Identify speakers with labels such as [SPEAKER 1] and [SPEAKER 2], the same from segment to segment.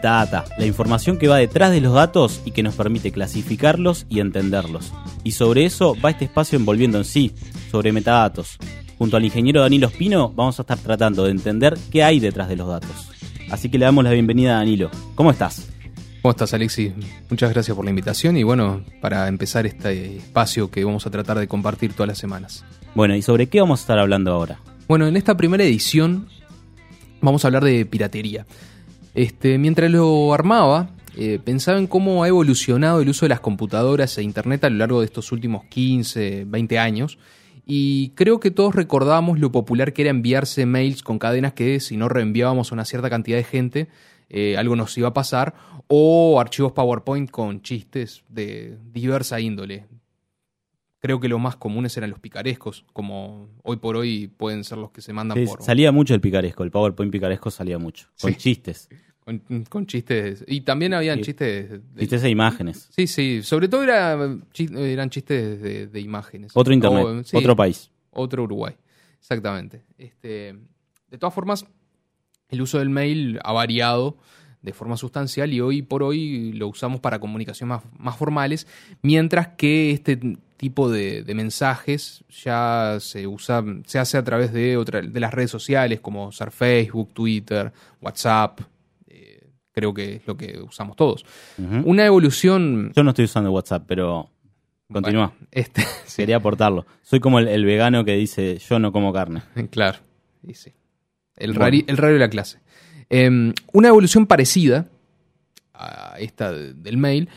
[SPEAKER 1] Metadata, la información que va detrás de los datos y que nos permite clasificarlos y entenderlos. Y sobre eso va este espacio envolviendo en sí, sobre metadatos. Junto al ingeniero Danilo Espino vamos a estar tratando de entender qué hay detrás de los datos. Así que le damos la bienvenida a Danilo. ¿Cómo estás?
[SPEAKER 2] ¿Cómo estás, Alexis? Muchas gracias por la invitación y bueno, para empezar este espacio que vamos a tratar de compartir todas las semanas.
[SPEAKER 1] Bueno, ¿y sobre qué vamos a estar hablando ahora?
[SPEAKER 2] Bueno, en esta primera edición vamos a hablar de piratería. Este, mientras lo armaba, eh, pensaba en cómo ha evolucionado el uso de las computadoras e Internet a lo largo de estos últimos 15, 20 años. Y creo que todos recordamos lo popular que era enviarse mails con cadenas que si no reenviábamos a una cierta cantidad de gente, eh, algo nos iba a pasar, o archivos PowerPoint con chistes de diversa índole. Creo que los más comunes eran los picarescos, como hoy por hoy pueden ser los que se mandan por...
[SPEAKER 1] Salía mucho el picaresco, el PowerPoint picaresco salía mucho, con chistes.
[SPEAKER 2] Con, chistes. Y también habían chistes.
[SPEAKER 1] De, chistes de imágenes.
[SPEAKER 2] Sí, sí. Sobre todo eran chistes de, imágenes.
[SPEAKER 1] Otro internet. otro país.
[SPEAKER 2] Otro Uruguay. Exactamente. Este, de todas formas, el uso del mail ha variado de forma sustancial y hoy por hoy lo usamos para comunicaciones más, formales, mientras que este tipo de, mensajes ya se usa, se hace a través de, otra, de las redes sociales como usar Facebook, Twitter, WhatsApp, creo que es lo que usamos todos. Una evolución...
[SPEAKER 1] Yo no estoy usando WhatsApp, pero continúa. este, Quería aportarlo. Soy como el, vegano que dice yo no como carne.
[SPEAKER 2] Claro, y sí. El, el raro de la clase. Em, una evolución parecida a esta del mail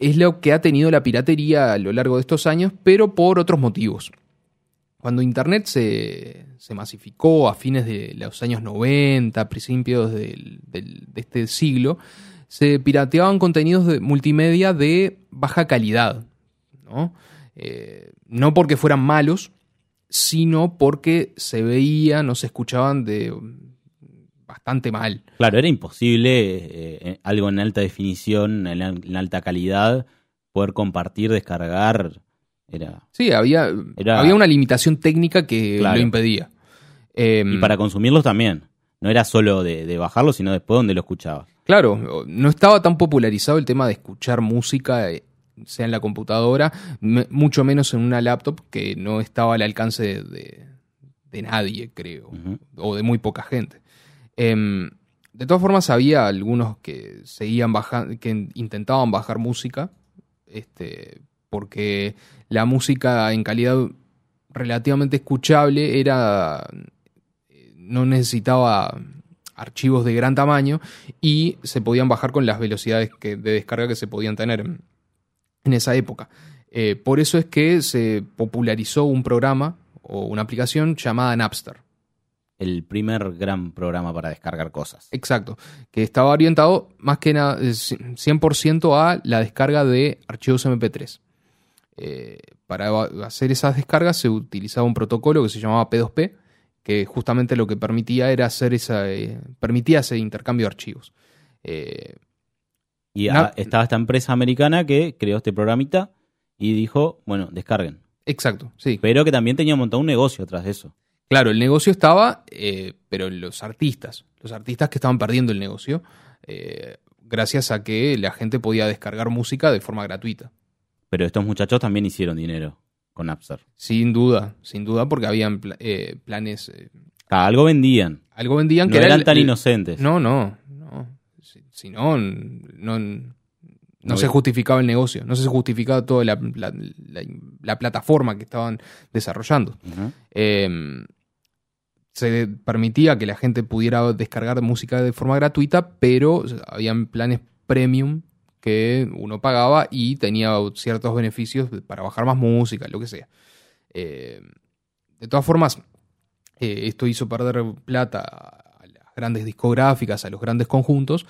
[SPEAKER 2] es lo que ha tenido la piratería a lo largo de estos años, pero por otros motivos. Cuando Internet se, masificó a fines de los años 90, principios de este siglo, se pirateaban contenidos de multimedia de baja calidad. ¿no? Eh, no porque fueran malos, sino porque se veían o se escuchaban de bastante mal.
[SPEAKER 1] Claro, era imposible eh, eh, algo en alta definición, en, alta calidad, poder compartir, descargar
[SPEAKER 2] sí, había, había una limitación técnica que lo impedía.
[SPEAKER 1] y para consumirlos también. No era solo de, bajarlo, sino después donde lo escuchaba.
[SPEAKER 2] Claro, no estaba tan popularizado el tema de escuchar música, eh, sea en la computadora, mucho menos en una laptop que no estaba al alcance de, nadie, creo, o de muy poca gente. Em, de todas formas, había algunos que seguían bajando, que intentaban bajar música, este, porque la música en calidad relativamente escuchable era no necesitaba archivos de gran tamaño y se podían bajar con las velocidades de descarga que se podían tener en, esa época. Eh, por eso es que se popularizó un programa o una aplicación llamada Napster.
[SPEAKER 1] El primer gran programa para descargar cosas.
[SPEAKER 2] Exacto, que estaba orientado más que nada 100% a la descarga de archivos MP3. Eh, para hacer esas descargas se utilizaba un protocolo que se llamaba P2P, que justamente lo que permitía era hacer esa, eh, permitía ese intercambio de archivos.
[SPEAKER 1] Eh, y estaba esta empresa americana que creó este programita y dijo, bueno, descarguen.
[SPEAKER 2] Exacto, sí.
[SPEAKER 1] Pero que también tenía montado un negocio atrás de eso.
[SPEAKER 2] Claro, el negocio estaba, pero los artistas, los artistas que estaban perdiendo el negocio, gracias a que la gente podía descargar música de forma gratuita.
[SPEAKER 1] Pero estos muchachos también hicieron dinero con Napster.
[SPEAKER 2] Sin duda, sin duda, porque habían eh, planes. Eh,
[SPEAKER 1] algo vendían.
[SPEAKER 2] Algo vendían
[SPEAKER 1] que eran tan inocentes.
[SPEAKER 2] No, no, no. Si, no, no, se justificaba el negocio, no se justificaba toda la, plataforma que estaban desarrollando. Se permitía que la gente pudiera descargar música de forma gratuita, pero habían planes premium que uno pagaba y tenía ciertos beneficios para bajar más música, lo que sea. Eh, de todas formas, eh, esto hizo perder plata a las grandes discográficas, a los grandes conjuntos.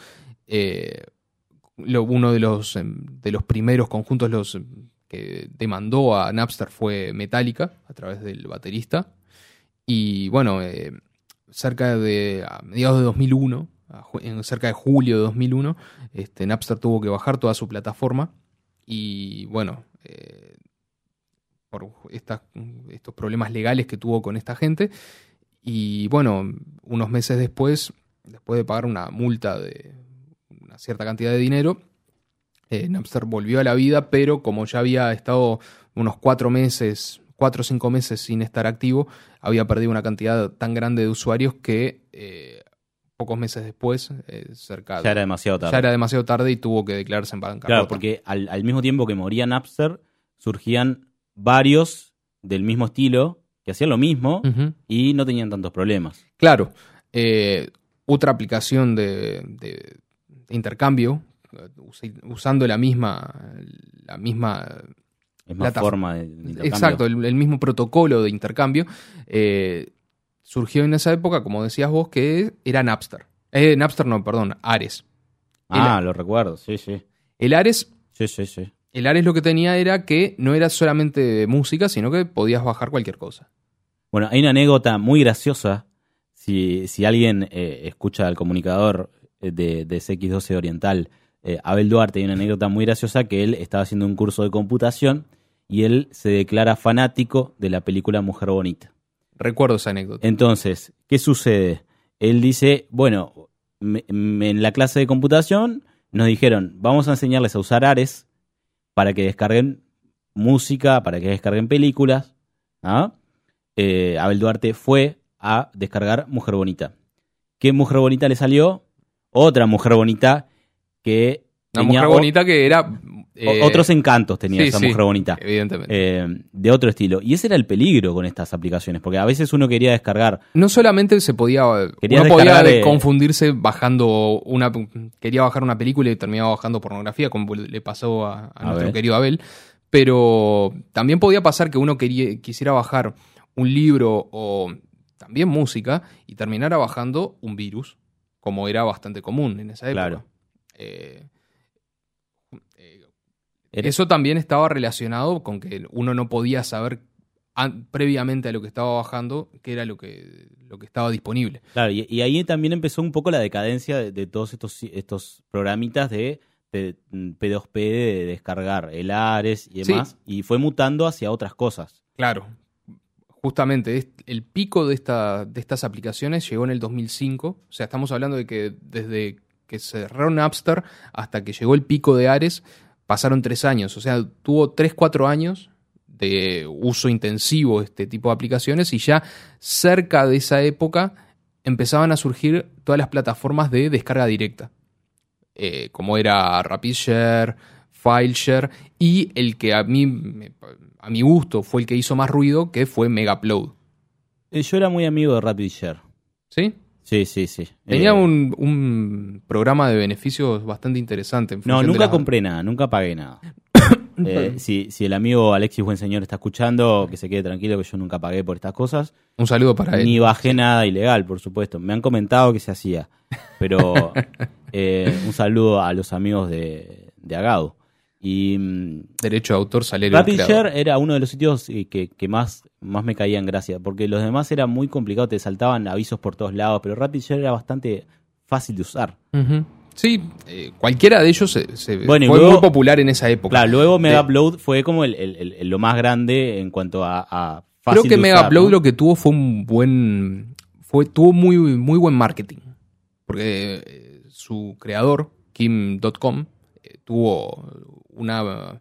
[SPEAKER 2] Eh, uno de los, em, de los primeros conjuntos los, em, que demandó a Napster fue Metallica, a través del baterista. Y bueno, cerca de a mediados de 2001, en cerca de julio de 2001, este, Napster tuvo que bajar toda su plataforma y bueno, eh, por estos problemas legales que tuvo con esta gente. Y bueno, unos meses después, después de pagar una multa de una cierta cantidad de dinero. Eh, Napster volvió a la vida, pero como ya había estado unos cuatro meses, cuatro o cinco meses sin estar activo, había perdido una cantidad tan grande de usuarios que eh, pocos meses después, eh, cerca
[SPEAKER 1] Ya era demasiado tarde.
[SPEAKER 2] ya era demasiado tarde y tuvo que declararse en bancarrota.
[SPEAKER 1] Claro, porque al, al mismo tiempo que moría Napster, surgían varios del mismo estilo que hacían lo mismo y no tenían tantos problemas.
[SPEAKER 2] Claro, eh, otra aplicación de, de- de intercambio, usando la misma, la misma
[SPEAKER 1] Es más forma de, de intercambio.
[SPEAKER 2] exacto, el, el mismo protocolo de intercambio, eh, surgió en esa época, como decías vos, que era Napster. Eh, Napster no, perdón, Ares.
[SPEAKER 1] Ah, lo recuerdo, sí, sí.
[SPEAKER 2] El Ares,
[SPEAKER 1] Sí, sí, sí.
[SPEAKER 2] el Ares lo que tenía era que no era solamente música, sino que podías bajar cualquier cosa.
[SPEAKER 1] Bueno, hay una anécdota muy graciosa. Si, si alguien eh, escucha al comunicador de, de CX12 Oriental, eh, Abel Duarte, hay una anécdota muy graciosa que él estaba haciendo un curso de computación y él se declara fanático de la película Mujer Bonita.
[SPEAKER 2] Recuerdo esa anécdota.
[SPEAKER 1] Entonces, ¿qué sucede? Él dice, bueno, me- me- en la clase de computación nos dijeron, vamos a enseñarles a usar Ares para que descarguen música, para que descarguen películas. ¿ah? Eh, Abel Duarte fue a descargar Mujer Bonita. ¿Qué Mujer Bonita le salió? Otra Mujer Bonita que
[SPEAKER 2] Una mujer
[SPEAKER 1] o-
[SPEAKER 2] bonita que era... eh,
[SPEAKER 1] otros encantos tenía
[SPEAKER 2] sí,
[SPEAKER 1] esa
[SPEAKER 2] sí,
[SPEAKER 1] Mujer Bonita.
[SPEAKER 2] Evidentemente.
[SPEAKER 1] eh, de otro estilo. Y ese era el peligro con estas aplicaciones, porque a veces uno quería descargar
[SPEAKER 2] No solamente se podía, uno podía de-
[SPEAKER 1] eh,
[SPEAKER 2] confundirse bajando una, quería bajar una película y terminaba bajando pornografía, como le pasó a, a
[SPEAKER 1] A
[SPEAKER 2] nuestro
[SPEAKER 1] ver.
[SPEAKER 2] querido Abel, pero también podía pasar que uno quería, quisiera bajar un libro o también música y terminara bajando un virus, como era bastante común en esa época.
[SPEAKER 1] Claro.
[SPEAKER 2] Eh, eso también estaba relacionado con que uno no podía saber previamente a lo que estaba bajando qué era lo que, lo que estaba disponible.
[SPEAKER 1] Claro, y, y ahí también empezó un poco la decadencia de, de todos estos, estos programitas de, de, mm, P2P, de descargar el Ares y
[SPEAKER 2] Sí.
[SPEAKER 1] demás, y fue mutando hacia otras cosas.
[SPEAKER 2] Claro. Justamente, el pico de, esta, de estas aplicaciones llegó en el 2005. O sea, estamos hablando de que desde que cerraron Napster hasta que llegó el pico de Ares, pasaron tres años. O sea, tuvo tres, cuatro años de uso intensivo de este tipo de aplicaciones y ya cerca de esa época empezaban a surgir todas las plataformas de descarga directa. Eh, como era RapidShare, FileShare y el que a mí, a mi gusto, fue el que hizo más ruido, que fue Megaupload.
[SPEAKER 1] Eh, Yo era muy amigo de RapidShare.
[SPEAKER 2] ¿Sí?
[SPEAKER 1] Sí, sí, sí.
[SPEAKER 2] Tenía
[SPEAKER 1] Eh,
[SPEAKER 2] un, un programa de beneficios bastante interesante. en
[SPEAKER 1] No, nunca
[SPEAKER 2] la-
[SPEAKER 1] compré nada, nunca pagué nada. Eh, si, si el amigo Alexis Buenseñor está escuchando, que se quede tranquilo que yo nunca pagué por estas cosas.
[SPEAKER 2] Un saludo para él.
[SPEAKER 1] Ni bajé nada ilegal, por supuesto. Me han comentado que se hacía. Pero eh, un saludo a los amigos de, de Agado. Y mm,
[SPEAKER 2] Derecho de autor, salario.
[SPEAKER 1] RapidShare era uno de los sitios eh, que, que más, más me caía en gracia. Porque los demás era muy complicado, te saltaban avisos por todos lados. Pero RapidShare era bastante fácil de usar.
[SPEAKER 2] Sí, eh, cualquiera de ellos se, se-
[SPEAKER 1] Bueno,
[SPEAKER 2] fue
[SPEAKER 1] luego-
[SPEAKER 2] muy popular en esa época.
[SPEAKER 1] Claro, luego
[SPEAKER 2] De-
[SPEAKER 1] Megaupload fue como el, el- lo más grande en cuanto a, a
[SPEAKER 2] Creo
[SPEAKER 1] fácil
[SPEAKER 2] que
[SPEAKER 1] de usar,
[SPEAKER 2] Megaupload
[SPEAKER 1] ¿no?
[SPEAKER 2] lo que tuvo fue un buen. Fue, tuvo muy, muy buen marketing. Porque eh, su creador, Kim.com, eh, tuvo una,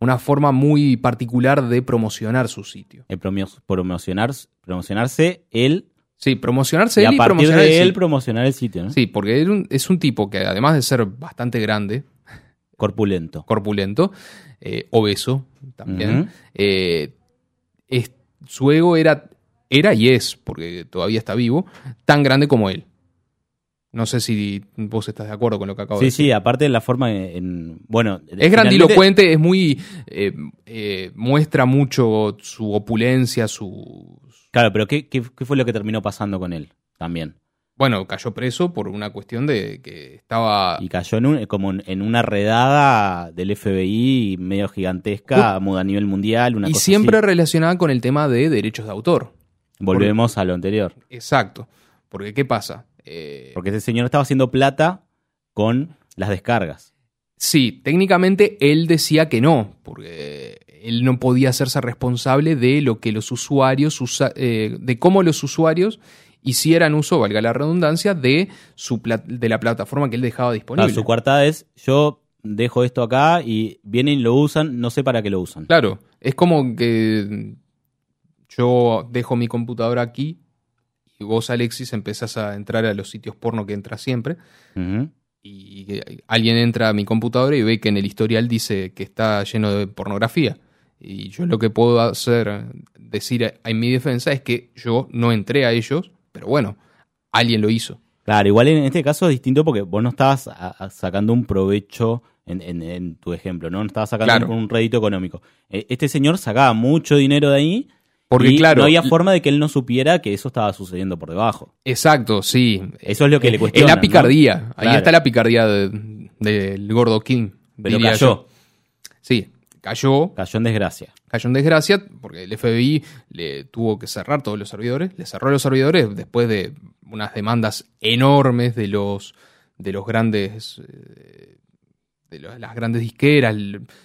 [SPEAKER 2] una forma muy particular de promocionar su sitio.
[SPEAKER 1] Eh, promo- promocionar, promocionarse él
[SPEAKER 2] Sí, promocionarse
[SPEAKER 1] y
[SPEAKER 2] él
[SPEAKER 1] a
[SPEAKER 2] y
[SPEAKER 1] partir
[SPEAKER 2] promocionar el
[SPEAKER 1] de él promocionar el sitio, ¿no?
[SPEAKER 2] Sí, porque él un- es un tipo que además de ser bastante grande,
[SPEAKER 1] Corpulento.
[SPEAKER 2] corpulento, eh, obeso también, eh, es- su ego era, era y es, porque todavía está vivo, tan grande como él. No sé si vos estás de acuerdo con lo que acabo de
[SPEAKER 1] Sí,
[SPEAKER 2] decir.
[SPEAKER 1] sí, aparte de la forma en... en- bueno,
[SPEAKER 2] Es grandilocuente, es muy. eh, eh, muestra mucho su opulencia, su.
[SPEAKER 1] Claro, pero ¿qué, qué, qué fue lo que terminó pasando con él también?
[SPEAKER 2] Bueno, cayó preso por una cuestión de que estaba.
[SPEAKER 1] Y cayó en un- como en- una redada del FBI medio gigantesca, a nivel mundial, una
[SPEAKER 2] y
[SPEAKER 1] cosa
[SPEAKER 2] siempre
[SPEAKER 1] así.
[SPEAKER 2] relacionada con el tema de derechos de autor.
[SPEAKER 1] Volvemos a lo anterior.
[SPEAKER 2] Exacto. Porque, ¿qué pasa? Eh,
[SPEAKER 1] Porque ese señor estaba haciendo plata con las descargas.
[SPEAKER 2] Sí, técnicamente él decía que no, porque él no podía hacerse responsable de lo que los usuarios, usa- eh, de cómo los usuarios hicieran uso, valga la redundancia, de, su de la plataforma que él dejaba disponible.
[SPEAKER 1] Claro, su coartada es, yo dejo esto acá y vienen y lo usan, no sé para qué lo usan.
[SPEAKER 2] Claro, es como que yo dejo mi computadora aquí y vos, Alexis, empezás a entrar a los sitios porno que entras siempre. Y alguien entra a mi computadora y ve que en el historial dice que está lleno de pornografía. Y yo lo que puedo hacer, decir en mi defensa, es que yo no entré a ellos, pero bueno, alguien lo hizo.
[SPEAKER 1] Claro, igual en este caso es distinto porque vos no estabas sacando un provecho en, tu ejemplo, ¿no? No estabas sacando un, rédito económico. E, este señor sacaba mucho dinero de ahí porque, y claro, no había forma de que él no supiera que eso estaba sucediendo por debajo.
[SPEAKER 2] Exacto, sí.
[SPEAKER 1] Eso es lo que le cuestiona.
[SPEAKER 2] Es la picardía. Ahí está la picardía del gordo King.
[SPEAKER 1] Pero cayó.
[SPEAKER 2] Sí, cayó.
[SPEAKER 1] Cayó en desgracia.
[SPEAKER 2] Cayó en desgracia porque el FBI le tuvo que cerrar todos los servidores. Le cerró los servidores después de unas demandas enormes de los, de los grandes eh, de las grandes disqueras,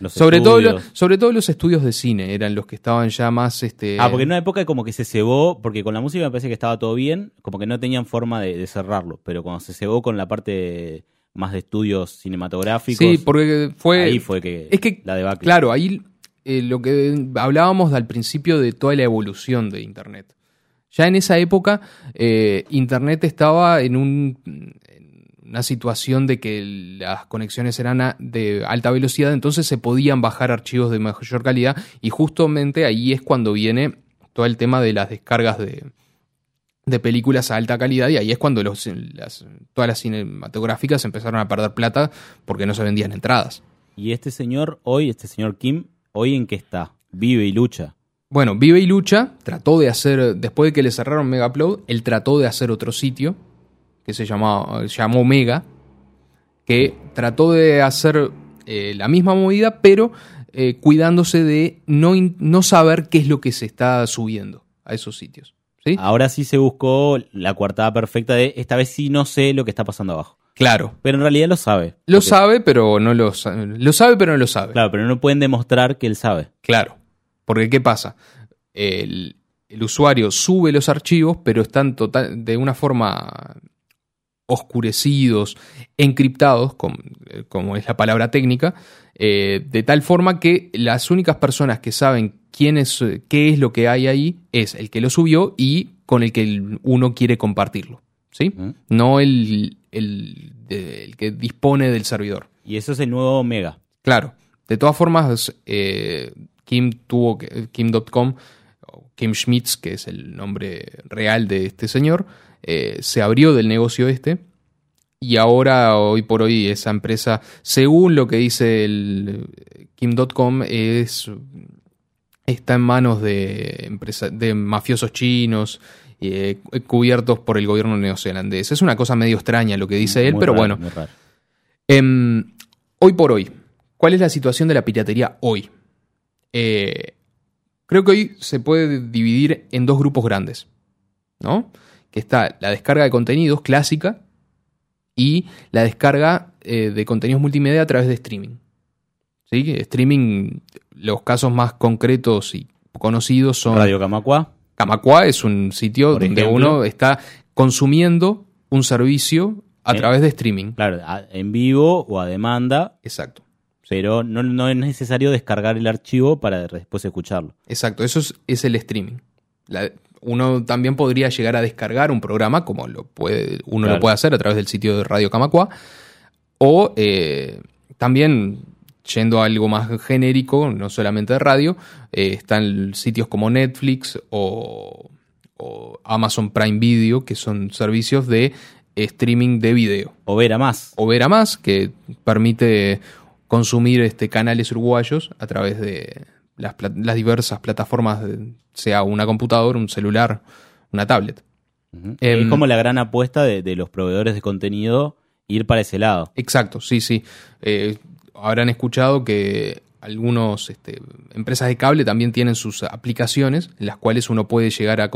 [SPEAKER 2] sobre todo, sobre todo los estudios de cine eran los que estaban ya más este
[SPEAKER 1] Ah, porque en una época como que se cebó, porque con la música me parece que estaba todo bien, como que no tenían forma de, cerrarlo, pero cuando se cebó con la parte más de estudios cinematográficos,
[SPEAKER 2] Sí, porque fue
[SPEAKER 1] ahí fue que,
[SPEAKER 2] es que la debacle. Claro, ahí eh, lo que hablábamos al principio de toda la evolución de internet. Ya en esa época, eh, Internet estaba en un, una situación de que las conexiones eran de alta velocidad, entonces se podían bajar archivos de mayor calidad y justamente ahí es cuando viene todo el tema de las descargas de, películas a alta calidad y ahí es cuando los, todas las cinematográficas empezaron a perder plata porque no se vendían entradas.
[SPEAKER 1] ¿Y este señor hoy, este señor Kim, hoy en qué está? ¿Vive y lucha?
[SPEAKER 2] Bueno, vive y lucha, trató de hacer, después de que le cerraron Megaupload, él trató de hacer otro sitio que se llamó, llamó Mega, que trató de hacer eh, la misma movida, pero eh, cuidándose de no, no saber qué es lo que se está subiendo a esos sitios. ¿sí?
[SPEAKER 1] Ahora sí se buscó la coartada perfecta de esta vez sí no sé lo que está pasando abajo.
[SPEAKER 2] Claro.
[SPEAKER 1] Pero en realidad lo sabe.
[SPEAKER 2] Lo sabe, pero no lo sabe. Lo sabe, pero no lo sabe.
[SPEAKER 1] Claro, pero no pueden demostrar que él sabe.
[SPEAKER 2] Claro. Porque ¿qué pasa? El, el usuario sube los archivos, pero están total, de una forma oscurecidos, encriptados, como, es la palabra técnica, eh, de tal forma que las únicas personas que saben quién es, qué es lo que hay ahí es el que lo subió y con el que uno quiere compartirlo. ¿sí? No el, el, que dispone del servidor.
[SPEAKER 1] Y eso es el nuevo Mega.
[SPEAKER 2] Claro. De todas formas, eh, Kim tuvo Kim.com, Kim Schmitz, que es el nombre real de este señor, eh, se abrió del negocio este y ahora, hoy por hoy, esa empresa, según lo que dice el Kim.com, es, está en manos de, de mafiosos chinos eh, cubiertos por el gobierno neozelandés. Es una cosa medio extraña lo que dice él, pero bueno. Em, hoy por hoy, ¿cuál es la situación de la piratería hoy? Eh, creo que hoy se puede dividir en dos grupos grandes, ¿no? Que está la descarga de contenidos clásica y la descarga eh, de contenidos multimedia a través de streaming. ¿Sí? Streaming, los casos más concretos y conocidos son...
[SPEAKER 1] Radio Camacua.
[SPEAKER 2] Camacua es un sitio donde uno está consumiendo un servicio a través de streaming.
[SPEAKER 1] Claro, en vivo o a demanda.
[SPEAKER 2] Exacto.
[SPEAKER 1] Pero no, no, es necesario descargar el archivo para después escucharlo.
[SPEAKER 2] Exacto, eso es, es el streaming. La, uno también podría llegar a descargar un programa, como lo puede, uno lo puede hacer a través del sitio de Radio Camacua, o eh, también yendo a algo más genérico, no solamente de radio, eh, están sitios como Netflix o, Amazon Prime Video, que son servicios de streaming de video.
[SPEAKER 1] O Vera Más.
[SPEAKER 2] O Vera Más, que permite consumir este, canales uruguayos a través de, las, diversas plataformas, sea una computadora, un celular, una tablet.
[SPEAKER 1] es em, como la gran apuesta de, los proveedores de contenido ir para ese lado.
[SPEAKER 2] Exacto, sí, sí. Eh, habrán escuchado que algunas este, empresas de cable también tienen sus aplicaciones en las cuales uno puede llegar a,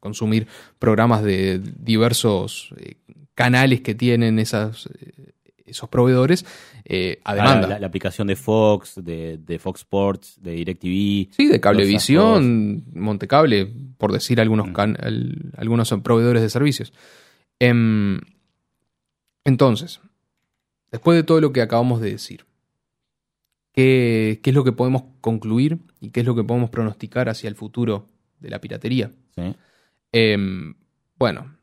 [SPEAKER 2] consumir programas de diversos eh, canales que tienen esas, eh, esos proveedores eh, a
[SPEAKER 1] Ah,
[SPEAKER 2] demanda.
[SPEAKER 1] La, la aplicación de Fox, de, de Fox Sports, de DirecTV.
[SPEAKER 2] Sí, de Cablevisión, Montecable, por decir algunos,
[SPEAKER 1] Mm.
[SPEAKER 2] can- el- algunos son proveedores de servicios. Em, entonces, después de todo lo que acabamos de decir, ¿qué, qué es lo que podemos concluir y qué es lo que podemos pronosticar hacia el futuro de la piratería?
[SPEAKER 1] Sí.
[SPEAKER 2] Em, bueno,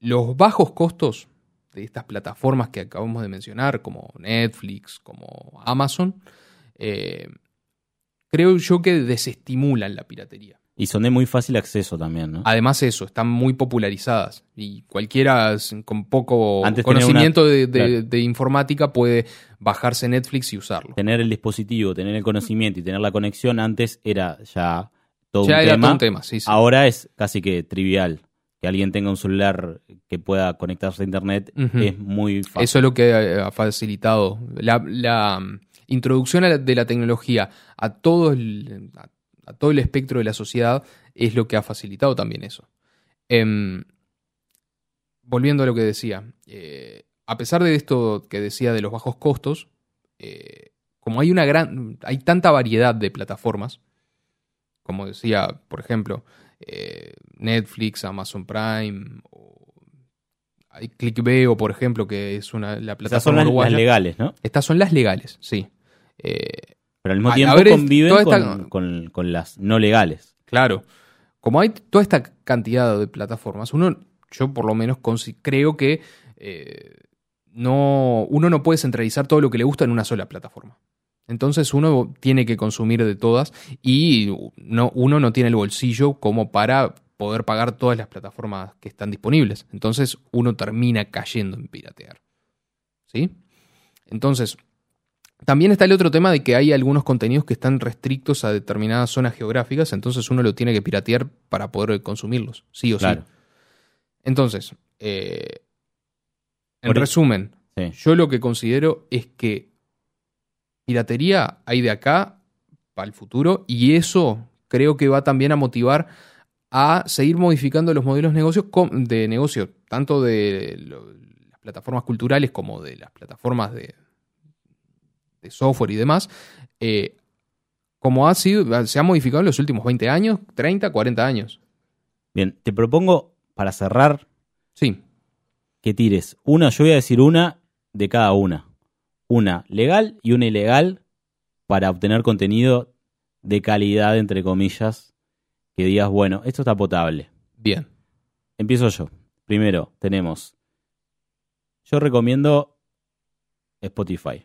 [SPEAKER 2] los bajos costos de estas plataformas que acabamos de mencionar, como Netflix, como Amazon, eh, creo yo que desestimulan la piratería.
[SPEAKER 1] Y son de muy fácil acceso también, ¿no?
[SPEAKER 2] Además eso, están muy popularizadas y cualquiera con poco
[SPEAKER 1] Antes
[SPEAKER 2] conocimiento de, de-
[SPEAKER 1] claro.
[SPEAKER 2] de informática puede bajarse Netflix y usarlo.
[SPEAKER 1] Tener el dispositivo, tener el conocimiento y tener la conexión antes era ya todo
[SPEAKER 2] Ya
[SPEAKER 1] un
[SPEAKER 2] era
[SPEAKER 1] tema.
[SPEAKER 2] todo un tema, sí, sí.
[SPEAKER 1] Ahora es casi que trivial. Que alguien tenga un celular que pueda conectarse a internet es muy fácil.
[SPEAKER 2] Eso es lo que ha facilitado la, la, mm, introducción a la- de la tecnología a todo, el, a, a todo el espectro de la sociedad es lo que ha facilitado también eso. Em, volviendo a lo que decía, eh, a pesar de esto que decía de los bajos costos, eh, como hay una gran, hay tanta variedad de plataformas, como decía, por ejemplo, eh, Netflix, Amazon Prime, o hay ClickVeo, por ejemplo, que es una la
[SPEAKER 1] son
[SPEAKER 2] plataforma
[SPEAKER 1] las, las
[SPEAKER 2] uruguaya.
[SPEAKER 1] legales, ¿no?
[SPEAKER 2] Estas son las legales, sí. Eh,
[SPEAKER 1] Pero al mismo tiempo
[SPEAKER 2] ver,
[SPEAKER 1] conviven
[SPEAKER 2] esta-
[SPEAKER 1] con, las no legales.
[SPEAKER 2] Claro. Como hay toda esta cantidad de plataformas, uno, yo por lo menos creo que eh, no, uno no puede centralizar todo lo que le gusta en una sola plataforma. Entonces uno tiene que consumir de todas y no, uno no tiene el bolsillo como para poder pagar todas las plataformas que están disponibles. Entonces uno termina cayendo en piratear. ¿Sí? Entonces, también está el otro tema de que hay algunos contenidos que están restrictos a determinadas zonas geográficas, entonces uno lo tiene que piratear para poder consumirlos, sí o
[SPEAKER 1] Claro.
[SPEAKER 2] sí. Entonces, eh, en
[SPEAKER 1] Por-
[SPEAKER 2] resumen,
[SPEAKER 1] Sí.
[SPEAKER 2] yo lo que considero es que piratería hay de acá para el futuro y eso creo que va también a motivar a seguir modificando los modelos de negocio, de negocio tanto de las plataformas culturales como de las plataformas de, de software y demás, eh, como ha sido, se ha modificado en los últimos 20 años, 30, 40 años.
[SPEAKER 1] Bien, te propongo para cerrar
[SPEAKER 2] Sí,
[SPEAKER 1] que tires una, yo voy a decir una de cada una. Una legal y una ilegal para obtener contenido de calidad, entre comillas, que digas, bueno, esto está potable.
[SPEAKER 2] bien.
[SPEAKER 1] Empiezo yo. Primero, tenemos. Yo recomiendo Spotify.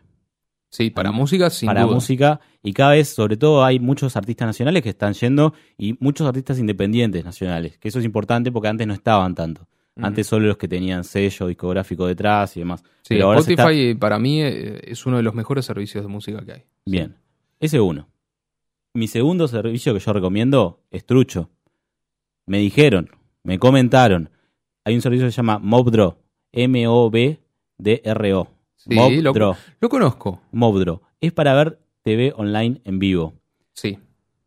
[SPEAKER 2] Sí, para música, sin
[SPEAKER 1] para
[SPEAKER 2] duda.
[SPEAKER 1] música. Y cada vez, sobre todo, hay muchos artistas nacionales que están yendo y muchos artistas independientes nacionales. Que eso es importante porque antes no estaban tanto. Antes solo los que tenían sello discográfico detrás y demás.
[SPEAKER 2] Sí,
[SPEAKER 1] Pero ahora se
[SPEAKER 2] Spotify
[SPEAKER 1] está-
[SPEAKER 2] para mí eh, es uno de los mejores servicios de música que hay.
[SPEAKER 1] Bien. Ese uno. Mi segundo servicio que yo recomiendo es Trucho. Me dijeron, me comentaron. Hay un servicio que se llama Mobdro. M-O-B-D-R-O.
[SPEAKER 2] Sí,
[SPEAKER 1] Mobdro.
[SPEAKER 2] Lo conozco,
[SPEAKER 1] Mobdro. Es para ver TV online en vivo.
[SPEAKER 2] sí.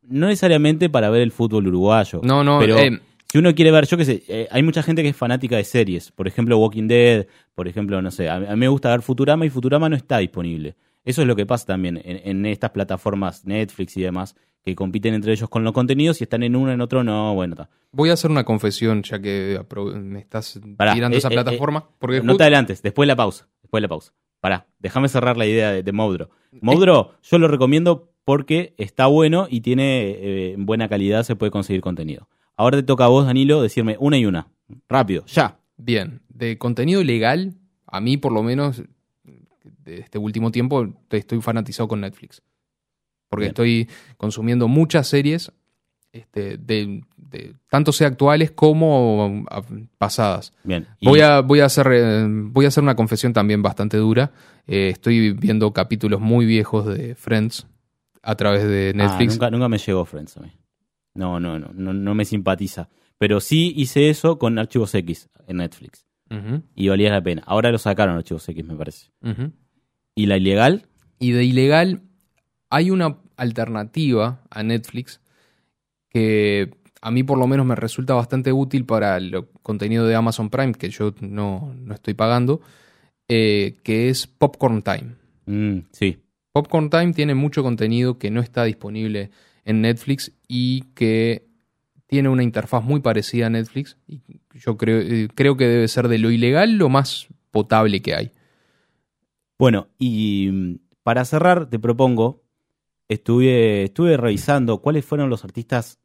[SPEAKER 1] No necesariamente para ver el fútbol uruguayo.
[SPEAKER 2] No, no,
[SPEAKER 1] Pero
[SPEAKER 2] eh,
[SPEAKER 1] si uno quiere ver, yo qué sé, eh, hay mucha gente que es fanática de series. Por ejemplo, Walking Dead. Por ejemplo, no sé, a, mí a mí me gusta ver Futurama y Futurama no está disponible. Eso es lo que pasa también en, en estas plataformas Netflix y demás, que compiten entre ellos con los contenidos y están en uno, en otro, no, bueno, está.
[SPEAKER 2] voy a hacer una confesión ya que me estás
[SPEAKER 1] Pará,
[SPEAKER 2] tirando
[SPEAKER 1] eh,
[SPEAKER 2] esa
[SPEAKER 1] eh,
[SPEAKER 2] plataforma. porque
[SPEAKER 1] No te adelantes, después de la pausa. Después de la pausa. Pará, déjame cerrar la idea de, de. Mobdro, yo lo recomiendo porque está bueno y tiene eh, buena calidad, se puede conseguir contenido. Ahora te toca a vos, Danilo, decirme una y una. Rápido, ya.
[SPEAKER 2] Bien, de contenido legal, a mí por lo menos, de este último tiempo, te- estoy fanatizado con Netflix. Porque
[SPEAKER 1] Bien.
[SPEAKER 2] estoy consumiendo muchas series, este, de, de- tanto sea actuales como ah, pasadas.
[SPEAKER 1] Bien.
[SPEAKER 2] Voy a, voy, a hacer, voy a hacer una confesión también bastante dura. Eh, estoy viendo capítulos muy viejos de Friends a través de
[SPEAKER 1] Ah,
[SPEAKER 2] Netflix.
[SPEAKER 1] nunca, nunca me llegó Friends a mí. No, no, no, no, no me simpatiza. Pero sí hice eso con Archivos X en Netflix. Y valía la pena. Ahora lo sacaron Archivos X, me parece. ¿Y la ilegal?
[SPEAKER 2] Y de ilegal, hay una alternativa a Netflix que a mí por lo menos me resulta bastante útil para el contenido de Amazon Prime, que yo no, no estoy pagando, eh, que es Popcorn Time.
[SPEAKER 1] Mm, sí.
[SPEAKER 2] Popcorn Time tiene mucho contenido que no está disponible en Netflix y que tiene una interfaz muy parecida a Netflix. Y yo creo, eh, creo que debe ser de lo ilegal lo más potable que hay.
[SPEAKER 1] Bueno, y mm, para cerrar, te propongo, estuve, estuve revisando cuáles fueron los artistas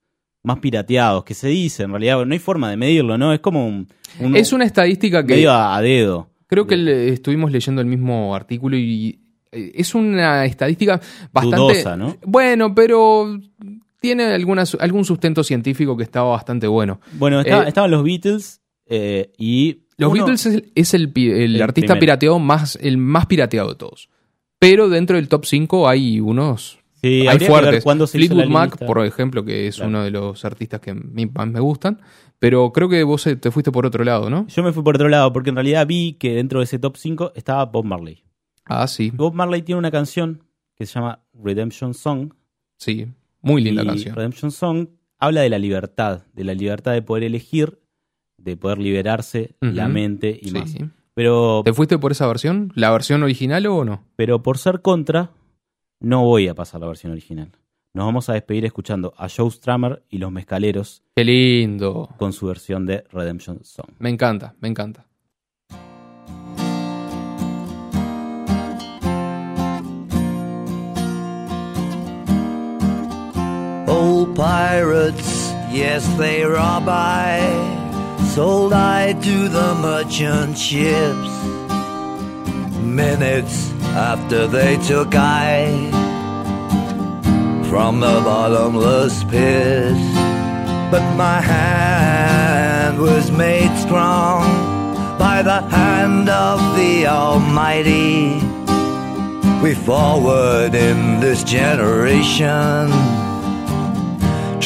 [SPEAKER 1] más pirateados, que se dice, en realidad no hay forma de medirlo, ¿no? Es como un... un-
[SPEAKER 2] Es una estadística que
[SPEAKER 1] medio a, a dedo.
[SPEAKER 2] creo que le- estuvimos leyendo el mismo artículo y es una estadística bastante...
[SPEAKER 1] Dudosa, ¿no?
[SPEAKER 2] Bueno, pero tiene algún sustento científico que estaba bastante bueno.
[SPEAKER 1] Bueno, está-
[SPEAKER 2] Eh,
[SPEAKER 1] estaban los Beatles eh, y...
[SPEAKER 2] Los
[SPEAKER 1] uno-
[SPEAKER 2] Beatles es, es el, el
[SPEAKER 1] El
[SPEAKER 2] artista
[SPEAKER 1] primero.
[SPEAKER 2] pirateado más, el más pirateado de todos. Pero dentro del top 5 hay unos
[SPEAKER 1] Sí,
[SPEAKER 2] hay fuertes.
[SPEAKER 1] se
[SPEAKER 2] Fleetwood Mac,
[SPEAKER 1] lista.
[SPEAKER 2] por ejemplo, que es
[SPEAKER 1] Claro.
[SPEAKER 2] uno de los artistas que más me gustan. Pero creo que vos eh, te fuiste por otro lado, ¿no?
[SPEAKER 1] Yo me fui por otro lado, porque en realidad vi que dentro de ese top 5 estaba Bob Marley.
[SPEAKER 2] Ah, sí.
[SPEAKER 1] Bob Marley tiene una canción que se llama Redemption Song.
[SPEAKER 2] Sí. Muy linda
[SPEAKER 1] y
[SPEAKER 2] canción.
[SPEAKER 1] Redemption Song habla de la libertad, de la libertad de poder elegir, de poder liberarse la mente y
[SPEAKER 2] Sí.
[SPEAKER 1] más. Pero,
[SPEAKER 2] ¿Te fuiste por esa versión? ¿La versión original o no?
[SPEAKER 1] pero por ser contra, no voy a pasar la versión original. Nos vamos a despedir escuchando a Joe Strummer y los Mezcaleros
[SPEAKER 2] Qué lindo.
[SPEAKER 1] con su versión de Redemption Song.
[SPEAKER 2] Me encanta, me encanta.
[SPEAKER 3] Pirates, yes, they rob I. Sold I to the merchant ships. Minutes after they took I from the bottomless pit. But my hand was made strong by the hand of the Almighty. We forward in this generation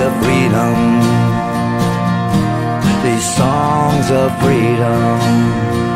[SPEAKER 3] of freedom, these songs of freedom.